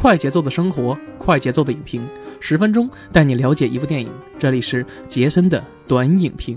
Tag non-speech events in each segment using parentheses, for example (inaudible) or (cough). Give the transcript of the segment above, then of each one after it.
快节奏的生活，快节奏的影评，十分钟带你了解一部电影。这里是杰森的短影评。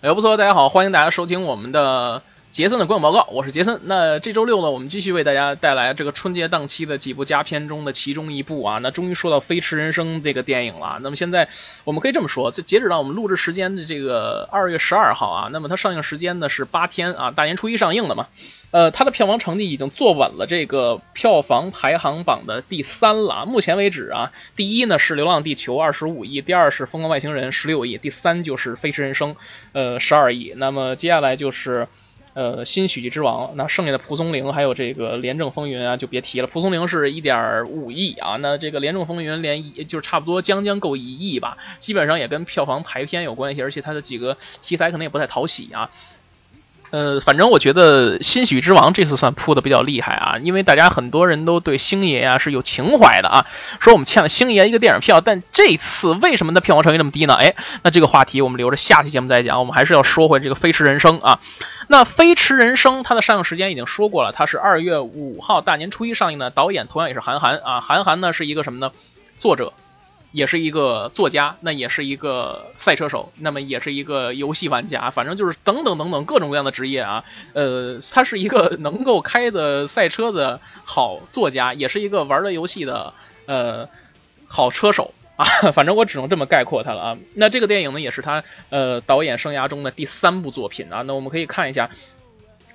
哎，不错，大家好，欢迎大家收听我们的。杰森的观影报告，我是杰森。那这周六呢，我们继续为大家带来这个春节档期的几部佳片中的其中一部啊。那终于说到《飞驰人生》这个电影了。那么现在我们可以这么说，就截止到我们录制时间的这个二月十二号啊，那么它上映时间呢是八天啊，大年初一上映的嘛。呃，它的票房成绩已经坐稳了这个票房排行榜的第三了。目前为止啊，第一呢是《流浪地球》二十五亿，第二是《疯狂外星人》十六亿，第三就是《飞驰人生》呃十二亿。那么接下来就是。呃，新喜剧之王，那剩下的蒲松龄还有这个廉政风云啊，就别提了。蒲松龄是一点五亿啊，那这个廉政风云连一就差不多将将够一亿吧，基本上也跟票房排片有关系，而且它的几个题材可能也不太讨喜啊。呃，反正我觉得新喜剧之王这次算扑的比较厉害啊，因为大家很多人都对星爷啊是有情怀的啊，说我们欠了星爷一个电影票，但这次为什么的票房成绩这么低呢？哎，那这个话题我们留着下期节目再讲，我们还是要说回这个《飞驰人生》啊。那《飞驰人生》它的上映时间已经说过了，它是二月五号大年初一上映的，导演同样也是韩寒啊，韩寒呢是一个什么呢？作者。也是一个作家，那也是一个赛车手，那么也是一个游戏玩家，反正就是等等等等各种各样的职业啊。呃，他是一个能够开的赛车的好作家，也是一个玩的游戏的呃好车手啊。(laughs) 反正我只能这么概括他了啊。那这个电影呢，也是他呃导演生涯中的第三部作品啊。那我们可以看一下，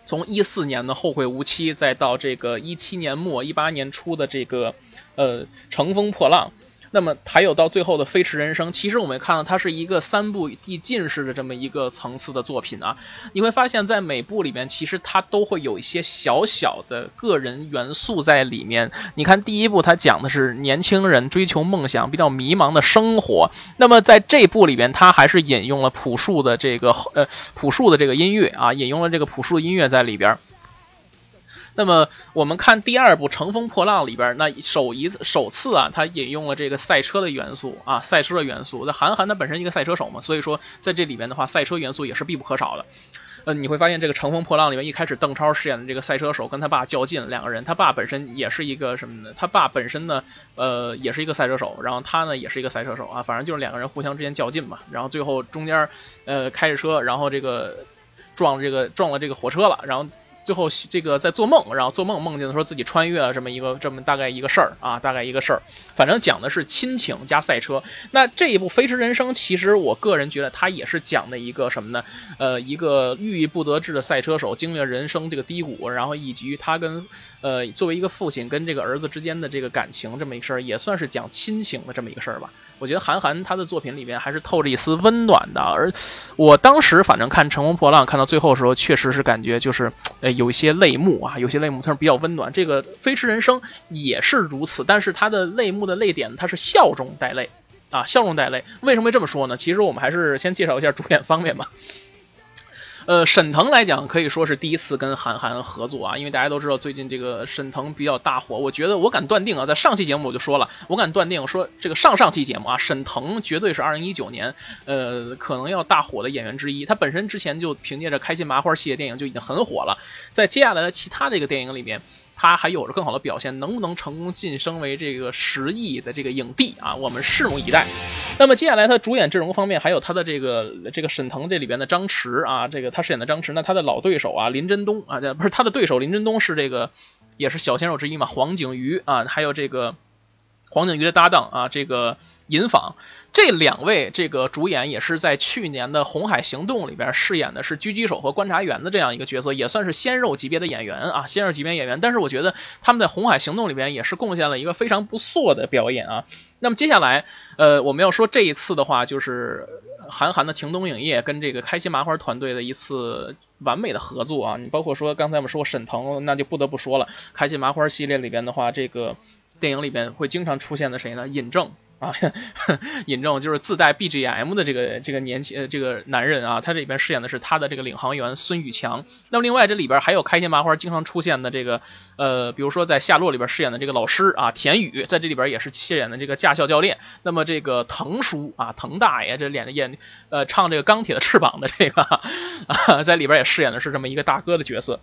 从一四年的《后会无期》，再到这个一七年末、一八年初的这个呃《乘风破浪》。那么还有到最后的《飞驰人生》，其实我们看到它是一个三部递进式的这么一个层次的作品啊。你会发现在每部里面，其实它都会有一些小小的个人元素在里面。你看第一部，它讲的是年轻人追求梦想、比较迷茫的生活。那么在这部里边，它还是引用了朴树的这个呃朴树的这个音乐啊，引用了这个朴树的音乐在里边。那么我们看第二部《乘风破浪》里边，那首一次首次啊，他引用了这个赛车的元素啊，赛车的元素。那韩寒他本身一个赛车手嘛，所以说在这里边的话，赛车元素也是必不可少的。呃，你会发现这个《乘风破浪》里面一开始邓超饰演的这个赛车手跟他爸较劲，两个人，他爸本身也是一个什么呢？他爸本身呢，呃，也是一个赛车手，然后他呢也是一个赛车手啊，反正就是两个人互相之间较劲嘛。然后最后中间，呃，开着车，然后这个撞这个撞了这个火车了，然后。最后这个在做梦，然后做梦梦见说自己穿越了这么一个这么大概一个事儿啊，大概一个事儿，反正讲的是亲情加赛车。那这一部《飞驰人生》，其实我个人觉得它也是讲的一个什么呢？呃，一个郁郁不得志的赛车手经历了人生这个低谷，然后以及他跟呃作为一个父亲跟这个儿子之间的这个感情这么一个事儿，也算是讲亲情的这么一个事儿吧。我觉得韩寒他的作品里面还是透着一丝温暖的，而我当时反正看《乘风破浪》看到最后的时候，确实是感觉就是呃。有一些泪目啊，有些泪目，它是比较温暖。这个《飞驰人生》也是如此，但是他的泪目的泪点，他是笑中带泪啊，笑中带泪。为什么这么说呢？其实我们还是先介绍一下主演方面吧。呃，沈腾来讲可以说是第一次跟韩寒合作啊，因为大家都知道最近这个沈腾比较大火。我觉得我敢断定啊，在上期节目我就说了，我敢断定说这个上上期节目啊，沈腾绝对是二零一九年呃可能要大火的演员之一。他本身之前就凭借着开心麻花系列电影就已经很火了，在接下来的其他的一个电影里面。他还有着更好的表现，能不能成功晋升为这个十亿的这个影帝啊？我们拭目以待。那么接下来他主演阵容方面，还有他的这个这个沈腾这里边的张弛啊，这个他饰演的张弛，那他的老对手啊林真东啊，不是他的对手林真东是这个也是小鲜肉之一嘛，黄景瑜啊，还有这个黄景瑜的搭档啊，这个尹昉。这两位这个主演也是在去年的《红海行动》里边饰演的是狙击手和观察员的这样一个角色，也算是鲜肉级别的演员啊，鲜肉级别演员。但是我觉得他们在《红海行动》里边也是贡献了一个非常不错的表演啊。那么接下来，呃，我们要说这一次的话，就是韩寒的霆东影业跟这个开心麻花团队的一次完美的合作啊。你包括说刚才我们说沈腾，那就不得不说了，开心麻花系列里边的话，这个。电影里边会经常出现的谁呢？尹正。啊，(laughs) 尹正就是自带 BGM 的这个这个年轻呃这个男人啊，他这里边饰演的是他的这个领航员孙宇强。那么另外这里边还有开心麻花经常出现的这个呃，比如说在夏洛里边饰演的这个老师啊，田宇在这里边也是饰演的这个驾校教练。那么这个滕叔啊，滕大爷这演演呃唱这个钢铁的翅膀的这个 (laughs) 啊，在里边也饰演的是这么一个大哥的角色。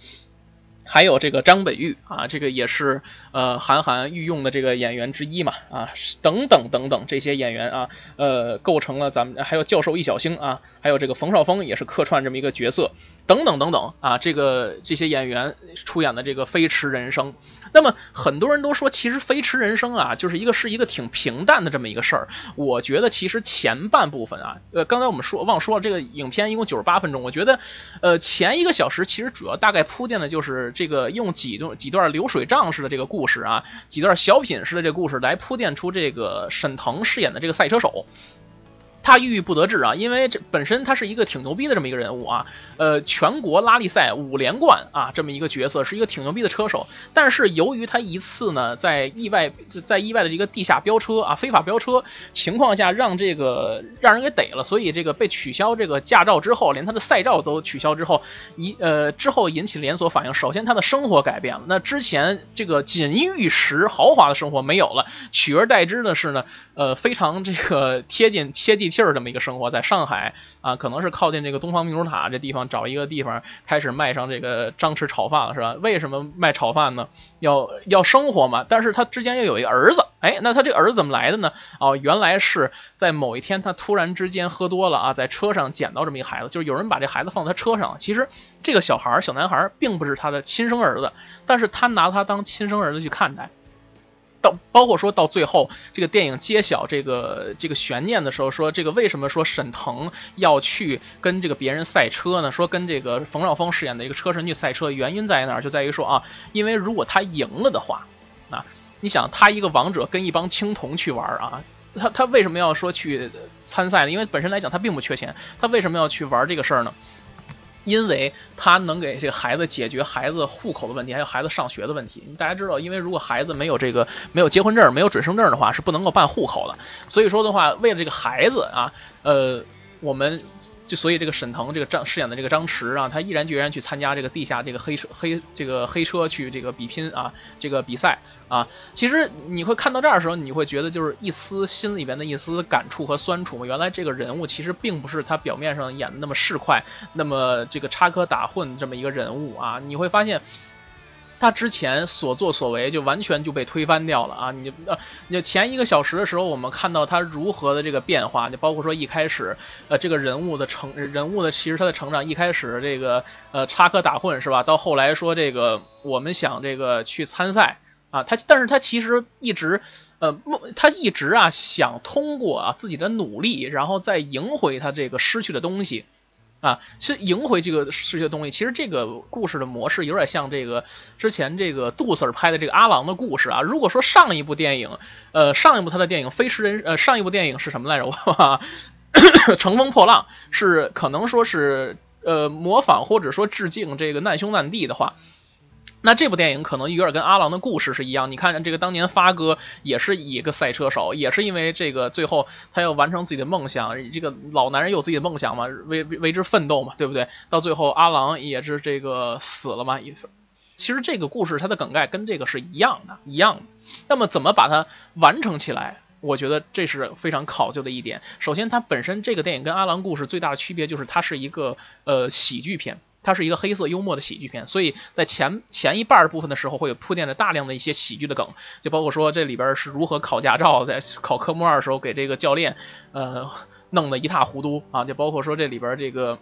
还有这个张北玉啊，这个也是呃韩寒御用的这个演员之一嘛啊，等等等等这些演员啊，呃构成了咱们还有教授易小星啊，还有这个冯绍峰也是客串这么一个角色，等等等等啊，这个这些演员出演的这个《飞驰人生》。那么很多人都说，其实《飞驰人生》啊，就是一个是一个挺平淡的这么一个事儿。我觉得其实前半部分啊，呃，刚才我们说忘说了，这个影片一共九十八分钟。我觉得，呃，前一个小时其实主要大概铺垫的就是这个用几段几段流水账式的这个故事啊，几段小品式的这个故事来铺垫出这个沈腾饰演的这个赛车手。他郁郁不得志啊，因为这本身他是一个挺牛逼的这么一个人物啊，呃，全国拉力赛五连冠啊，这么一个角色，是一个挺牛逼的车手。但是由于他一次呢，在意外在意外的一个地下飙车啊，非法飙车情况下，让这个让人给逮了，所以这个被取消这个驾照之后，连他的赛照都取消之后，一呃之后引起连锁反应。首先他的生活改变了，那之前这个锦衣玉食豪华的生活没有了，取而代之的是呢，呃，非常这个贴近贴地。气儿这么一个生活，在上海啊，可能是靠近这个东方明珠塔这地方，找一个地方开始卖上这个张弛炒饭了，是吧？为什么卖炒饭呢？要要生活嘛。但是他之间又有一个儿子，哎，那他这个儿子怎么来的呢？哦，原来是在某一天他突然之间喝多了啊，在车上捡到这么一个孩子，就是有人把这孩子放在他车上。其实这个小孩儿，小男孩儿并不是他的亲生儿子，但是他拿他当亲生儿子去看待。到包括说到最后，这个电影揭晓这个这个悬念的时候，说这个为什么说沈腾要去跟这个别人赛车呢？说跟这个冯绍峰饰演的一个车神去赛车，原因在哪儿？就在于说啊，因为如果他赢了的话，啊，你想他一个王者跟一帮青铜去玩啊，他他为什么要说去参赛呢？因为本身来讲他并不缺钱，他为什么要去玩这个事儿呢？因为他能给这个孩子解决孩子户口的问题，还有孩子上学的问题。大家知道，因为如果孩子没有这个没有结婚证、没有准生证的话，是不能够办户口的。所以说的话，为了这个孩子啊，呃，我们。就所以这个沈腾这个张饰演的这个张弛啊，他毅然决然去参加这个地下这个黑车黑这个黑车去这个比拼啊，这个比赛啊。其实你会看到这儿的时候，你会觉得就是一丝心里边的一丝感触和酸楚嘛。原来这个人物其实并不是他表面上演的那么市侩，那么这个插科打诨这么一个人物啊。你会发现。他之前所作所为就完全就被推翻掉了啊！你呃，你前一个小时的时候，我们看到他如何的这个变化，就包括说一开始，呃，这个人物的成人物的其实他的成长，一开始这个呃插科打诨是吧？到后来说这个我们想这个去参赛啊，他但是他其实一直呃梦，他一直啊想通过啊自己的努力，然后再赢回他这个失去的东西。啊，其实赢回这个世界的东西，其实这个故事的模式有点像这个之前这个杜 Sir 拍的这个阿郎的故事啊。如果说上一部电影，呃，上一部他的电影《飞驰人》，呃，上一部电影是什么来着？《乘风破浪》是可能说是呃模仿或者说致敬这个难兄难弟的话。那这部电影可能有点跟阿郎的故事是一样。你看，这个当年发哥也是一个赛车手，也是因为这个最后他要完成自己的梦想。这个老男人有自己的梦想嘛，为为之奋斗嘛，对不对？到最后阿郎也是这个死了嘛。其实这个故事它的梗概跟这个是一样的，一样的。那么怎么把它完成起来？我觉得这是非常考究的一点。首先，它本身这个电影跟阿郎故事最大的区别就是它是一个呃喜剧片。它是一个黑色幽默的喜剧片，所以在前前一半部分的时候会有铺垫着大量的一些喜剧的梗，就包括说这里边是如何考驾照，在考科目二的时候给这个教练，呃，弄得一塌糊涂啊，就包括说这里边这个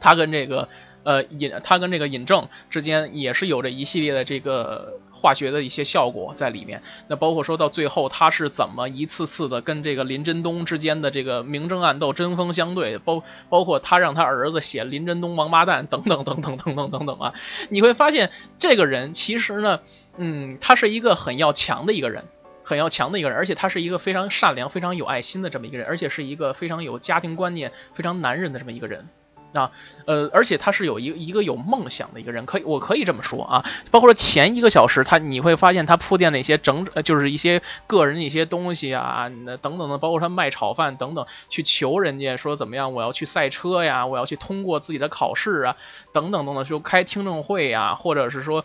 他跟这个。呃，尹他跟这个尹正之间也是有着一系列的这个化学的一些效果在里面。那包括说到最后，他是怎么一次次的跟这个林真东之间的这个明争暗斗、针锋相对，包包括他让他儿子写林真东王八蛋等等等等等等等等啊，你会发现这个人其实呢，嗯，他是一个很要强的一个人，很要强的一个人，而且他是一个非常善良、非常有爱心的这么一个人，而且是一个非常有家庭观念、非常男人的这么一个人。啊，呃，而且他是有一个一个有梦想的一个人，可以我可以这么说啊，包括说前一个小时，他你会发现他铺垫的一些整，就是一些个人的一些东西啊，那等等的，包括他卖炒饭等等，去求人家说怎么样，我要去赛车呀，我要去通过自己的考试啊，等等等等，就开听证会呀，或者是说。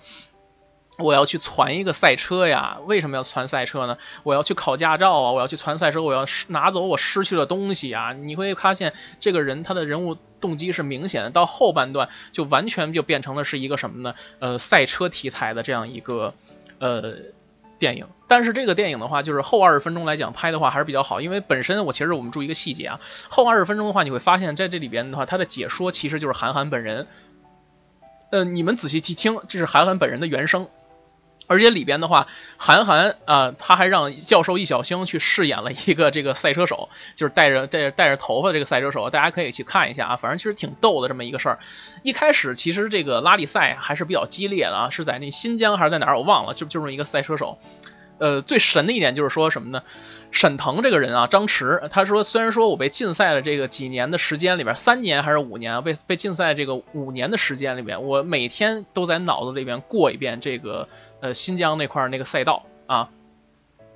我要去攒一个赛车呀？为什么要攒赛车呢？我要去考驾照啊！我要去攒赛车，我要拿走我失去的东西啊！你会发现这个人他的人物动机是明显的，到后半段就完全就变成了是一个什么呢？呃，赛车题材的这样一个呃电影。但是这个电影的话，就是后二十分钟来讲拍的话还是比较好，因为本身我其实我们注意一个细节啊，后二十分钟的话，你会发现在这里边的话，他的解说其实就是韩寒本人。呃，你们仔细去听，这是韩寒本人的原声。而且里边的话，韩寒啊，他还让教授易小星去饰演了一个这个赛车手，就是带着带带着头发这个赛车手，大家可以去看一下啊，反正其实挺逗的这么一个事儿。一开始其实这个拉力赛还是比较激烈的啊，是在那新疆还是在哪儿我忘了，就就是一个赛车手。呃，最神的一点就是说什么呢？沈腾这个人啊，张弛，他说虽然说我被禁赛了这个几年的时间里边，三年还是五年啊，被被禁赛这个五年的时间里边，我每天都在脑子里边过一遍这个呃新疆那块那个赛道啊，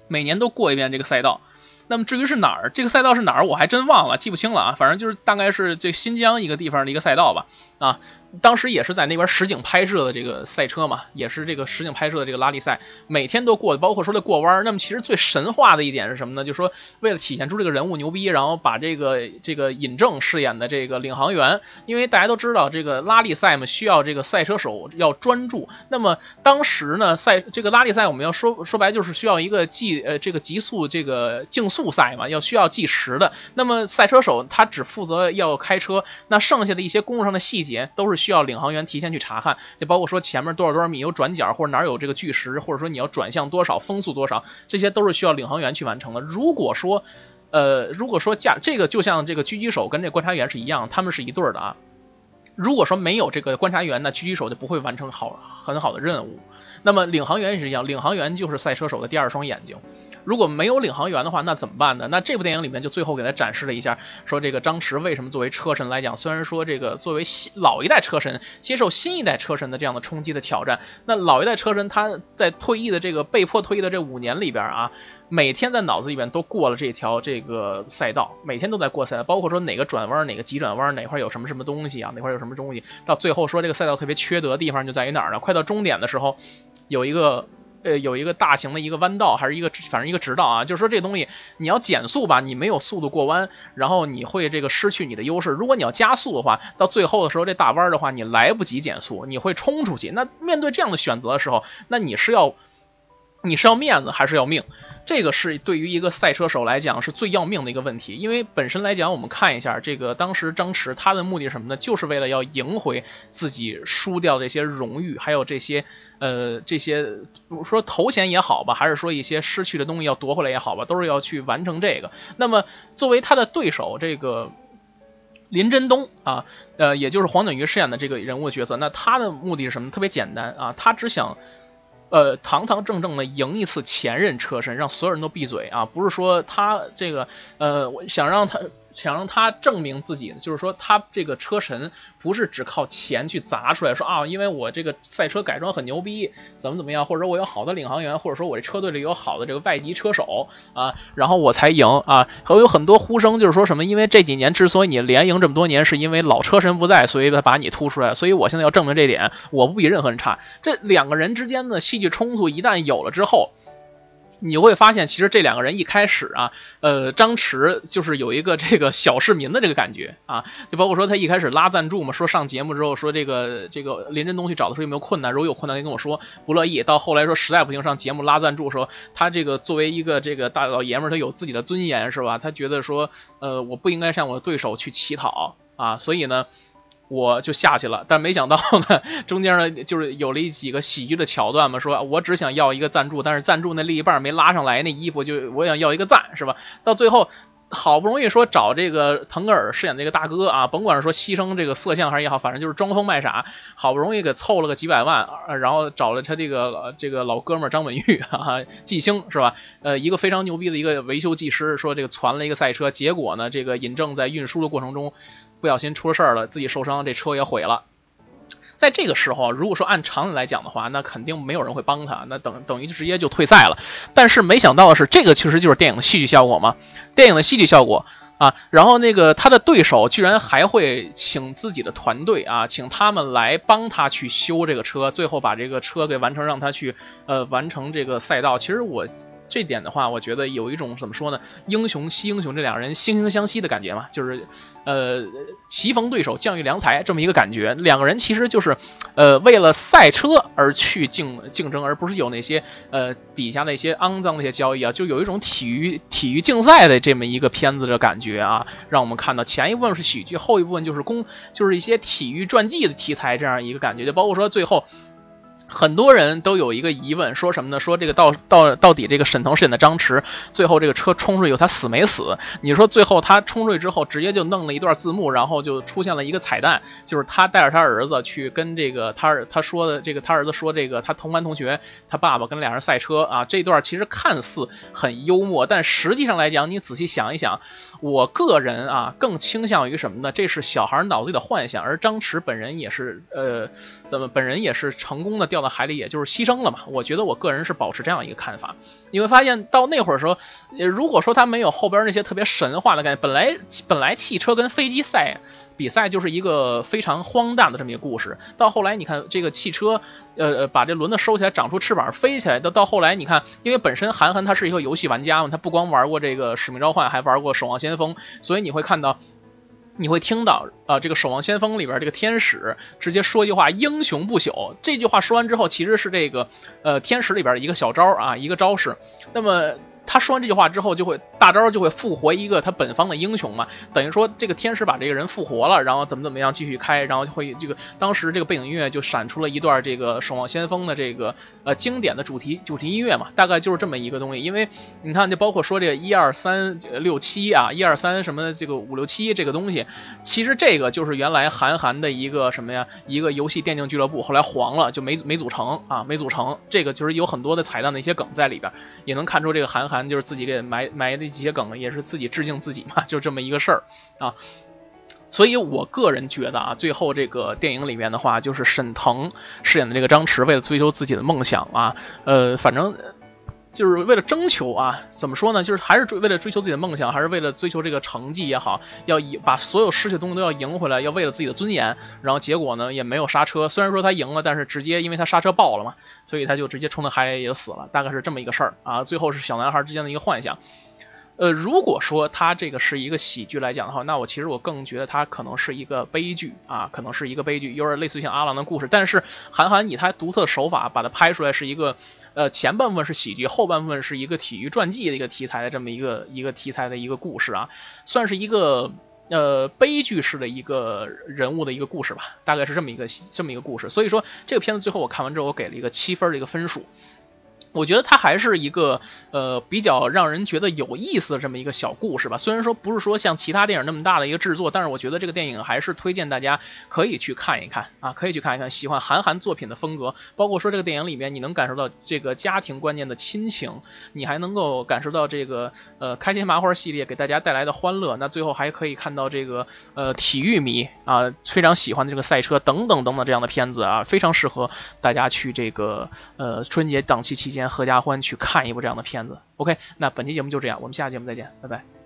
每年都过一遍这个赛道。那么至于是哪儿，这个赛道是哪儿，我还真忘了，记不清了啊。反正就是大概是这新疆一个地方的一个赛道吧啊。当时也是在那边实景拍摄的这个赛车嘛，也是这个实景拍摄的这个拉力赛，每天都过，包括说的过弯。那么其实最神话的一点是什么呢？就是说为了体现出这个人物牛逼，然后把这个这个尹正饰演的这个领航员，因为大家都知道这个拉力赛嘛，需要这个赛车手要专注。那么当时呢，赛这个拉力赛我们要说说白就是需要一个计呃这个极速这个竞速赛嘛，要需要计时的。那么赛车手他只负责要开车，那剩下的一些公路上的细节节都是。需要领航员提前去查看，就包括说前面多少多少米有转角，或者哪有这个巨石，或者说你要转向多少，风速多少，这些都是需要领航员去完成的。如果说，呃，如果说驾这个就像这个狙击手跟这观察员是一样，他们是一对儿的啊。如果说没有这个观察员，那狙击手就不会完成好很好的任务。那么领航员也是一样，领航员就是赛车手的第二双眼睛。如果没有领航员的话，那怎么办呢？那这部电影里面就最后给他展示了一下，说这个张弛为什么作为车神来讲，虽然说这个作为新老一代车神接受新一代车神的这样的冲击的挑战，那老一代车神他在退役的这个被迫退役的这五年里边啊，每天在脑子里边都过了这条这个赛道，每天都在过赛道，包括说哪个转弯哪个急转弯哪块有什么什么东西啊，哪块有什么东西，到最后说这个赛道特别缺德的地方就在于哪儿呢？快到终点的时候，有一个。呃，有一个大型的一个弯道，还是一个反正一个直道啊，就是说这东西你要减速吧，你没有速度过弯，然后你会这个失去你的优势。如果你要加速的话，到最后的时候这大弯的话，你来不及减速，你会冲出去。那面对这样的选择的时候，那你是要。你是要面子还是要命？这个是对于一个赛车手来讲是最要命的一个问题。因为本身来讲，我们看一下这个当时张弛他的目的是什么呢？就是为了要赢回自己输掉的这些荣誉，还有这些呃这些说头衔也好吧，还是说一些失去的东西要夺回来也好吧，都是要去完成这个。那么作为他的对手这个林真东啊，呃，也就是黄景瑜饰演的这个人物角色，那他的目的是什么？特别简单啊，他只想。呃，堂堂正正的赢一次前任车身，让所有人都闭嘴啊！不是说他这个，呃，我想让他。想让他证明自己，就是说他这个车神不是只靠钱去砸出来，说啊，因为我这个赛车改装很牛逼，怎么怎么样，或者我有好的领航员，或者说我这车队里有好的这个外籍车手啊，然后我才赢啊。还有很多呼声就是说什么，因为这几年之所以你连赢这么多年，是因为老车神不在，所以他把你突出来，所以我现在要证明这点，我不比任何人差。这两个人之间的戏剧冲突一旦有了之后。你会发现，其实这两个人一开始啊，呃，张弛就是有一个这个小市民的这个感觉啊，就包括说他一开始拉赞助嘛，说上节目之后说这个这个林真东去找的时候有没有困难，如果有困难，跟我说，不乐意。到后来说实在不行上节目拉赞助，说他这个作为一个这个大老爷们儿，他有自己的尊严是吧？他觉得说，呃，我不应该向我的对手去乞讨啊，所以呢。我就下去了，但没想到呢，(laughs) 中间呢就是有了一几个喜剧的桥段嘛，说我只想要一个赞助，但是赞助那另一半没拉上来，那衣服就我想要一个赞，是吧？到最后好不容易说找这个腾格尔饰演这个大哥啊，甭管是说牺牲这个色相还是也好，反正就是装疯卖傻，好不容易给凑了个几百万，然后找了他这个这个老哥们张本煜 (laughs) 哈季星是吧？呃，一个非常牛逼的一个维修技师，说这个传了一个赛车，结果呢，这个尹正在运输的过程中。不小心出了事儿了，自己受伤，这车也毁了。在这个时候，如果说按常理来讲的话，那肯定没有人会帮他，那等等于直接就退赛了。但是没想到的是，这个其实就是电影的戏剧效果嘛，电影的戏剧效果啊。然后那个他的对手居然还会请自己的团队啊，请他们来帮他去修这个车，最后把这个车给完成，让他去呃完成这个赛道。其实我。这点的话，我觉得有一种怎么说呢？英雄惜英雄，这两人惺惺相惜的感觉嘛，就是，呃，棋逢对手，将遇良才这么一个感觉。两个人其实就是，呃，为了赛车而去竞竞争，而不是有那些呃底下那些肮脏那些交易啊，就有一种体育体育竞赛的这么一个片子的感觉啊，让我们看到前一部分是喜剧，后一部分就是公就是一些体育传记的题材这样一个感觉，就包括说最后。很多人都有一个疑问，说什么呢？说这个到到到底这个沈腾饰演的张弛，最后这个车冲出去，他死没死？你说最后他冲出去之后，直接就弄了一段字幕，然后就出现了一个彩蛋，就是他带着他儿子去跟这个他他说的这个他儿子说这个他同班同学他爸爸跟俩人赛车啊，这段其实看似很幽默，但实际上来讲，你仔细想一想，我个人啊更倾向于什么呢？这是小孩脑子里的幻想，而张弛本人也是呃怎么本人也是成功的掉。掉到海里，也就是牺牲了嘛。我觉得我个人是保持这样一个看法。你会发现到那会儿时候，如果说他没有后边那些特别神话的概念，本来本来汽车跟飞机赛比赛就是一个非常荒诞的这么一个故事。到后来你看这个汽车，呃呃，把这轮子收起来，长出翅膀飞起来。到到后来你看，因为本身韩寒他是一个游戏玩家嘛，他不光玩过这个使命召唤，还玩过守望先锋，所以你会看到。你会听到啊，这个《守望先锋》里边这个天使直接说一句话：“英雄不朽。”这句话说完之后，其实是这个呃天使里边的一个小招啊，一个招式。那么。他说完这句话之后，就会大招就会复活一个他本方的英雄嘛，等于说这个天使把这个人复活了，然后怎么怎么样继续开，然后就会这个当时这个背景音乐就闪出了一段这个守望先锋的这个呃经典的主题主题音乐嘛，大概就是这么一个东西。因为你看，就包括说这个一二三六七啊，一二三什么这个五六七这个东西，其实这个就是原来韩寒的一个什么呀，一个游戏电竞俱乐部，后来黄了就没没组成啊，没组成。这个就是有很多的彩蛋的一些梗在里边，也能看出这个韩寒。咱就是自己给埋埋的几些梗，也是自己致敬自己嘛，就这么一个事儿啊。所以我个人觉得啊，最后这个电影里面的话，就是沈腾饰演的这个张弛，为了追求自己的梦想啊，呃，反正。就是为了征求啊，怎么说呢？就是还是追为了追求自己的梦想，还是为了追求这个成绩也好，要赢把所有失去的东西都要赢回来，要为了自己的尊严。然后结果呢，也没有刹车。虽然说他赢了，但是直接因为他刹车爆了嘛，所以他就直接冲到海里也死了。大概是这么一个事儿啊。最后是小男孩之间的一个幻想。呃，如果说他这个是一个喜剧来讲的话，那我其实我更觉得他可能是一个悲剧啊，可能是一个悲剧，有点类似于像阿郎的故事。但是韩寒以他独特的手法把它拍出来，是一个。呃，前半部分是喜剧，后半部分是一个体育传记的一个题材的这么一个一个题材的一个故事啊，算是一个呃悲剧式的一个人物的一个故事吧，大概是这么一个这么一个故事。所以说这个片子最后我看完之后，我给了一个七分的一个分数。我觉得它还是一个呃比较让人觉得有意思的这么一个小故事吧。虽然说不是说像其他电影那么大的一个制作，但是我觉得这个电影还是推荐大家可以去看一看啊，可以去看一看。喜欢韩寒作品的风格，包括说这个电影里面你能感受到这个家庭观念的亲情，你还能够感受到这个呃开心麻花系列给大家带来的欢乐。那最后还可以看到这个呃体育迷啊非常喜欢的这个赛车等等等等这样的片子啊，非常适合大家去这个呃春节档期期间。合家欢去看一部这样的片子。OK，那本期节目就这样，我们下期节目再见，拜拜。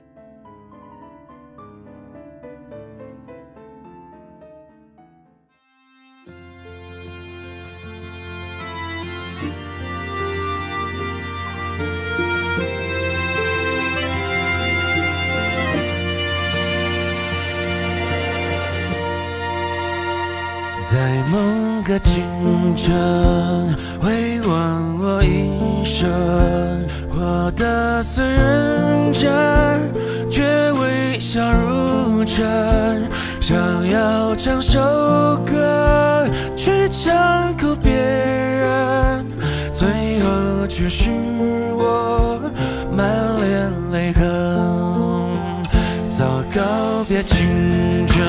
虽认真，却微笑如真。想要唱首歌去唱够别人，最后却是我满脸泪痕。早告别青春。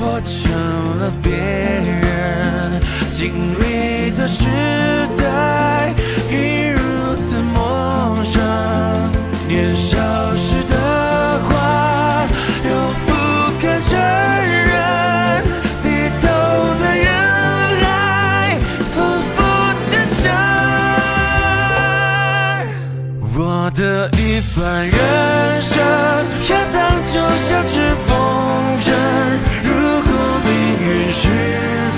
我成了别人经历的时代，已如此风生年少时的话又不肯承认低头在人海浮浮沉沉我的一半人生要当就像只风筝如果命运是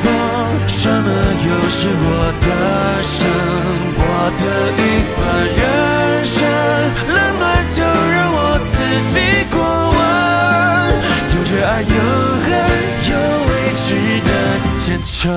风什么又是我的生我的一半人有热爱，有恨，有未知的前程。